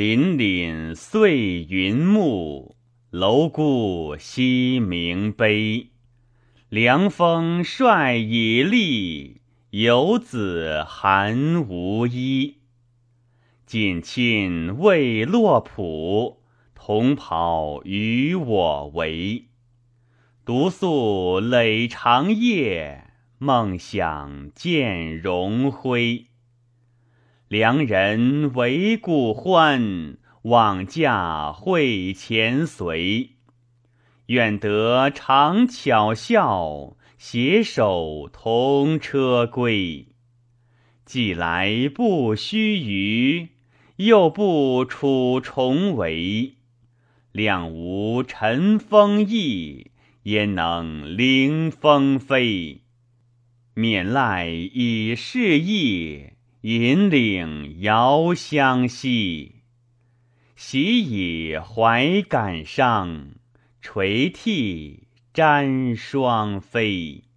凛凛碎云暮，楼孤西明悲。凉风率已立，游子寒无衣。锦衾未落浦，同袍与我为。独宿累长夜，梦想见荣辉。良人为故欢，往驾会前随。愿得长巧笑，携手同车归。既来不须臾，又不处重围。两无尘风翼，焉能凌风飞？免赖以示意。引领遥相惜，喜以怀感伤，垂涕沾双飞。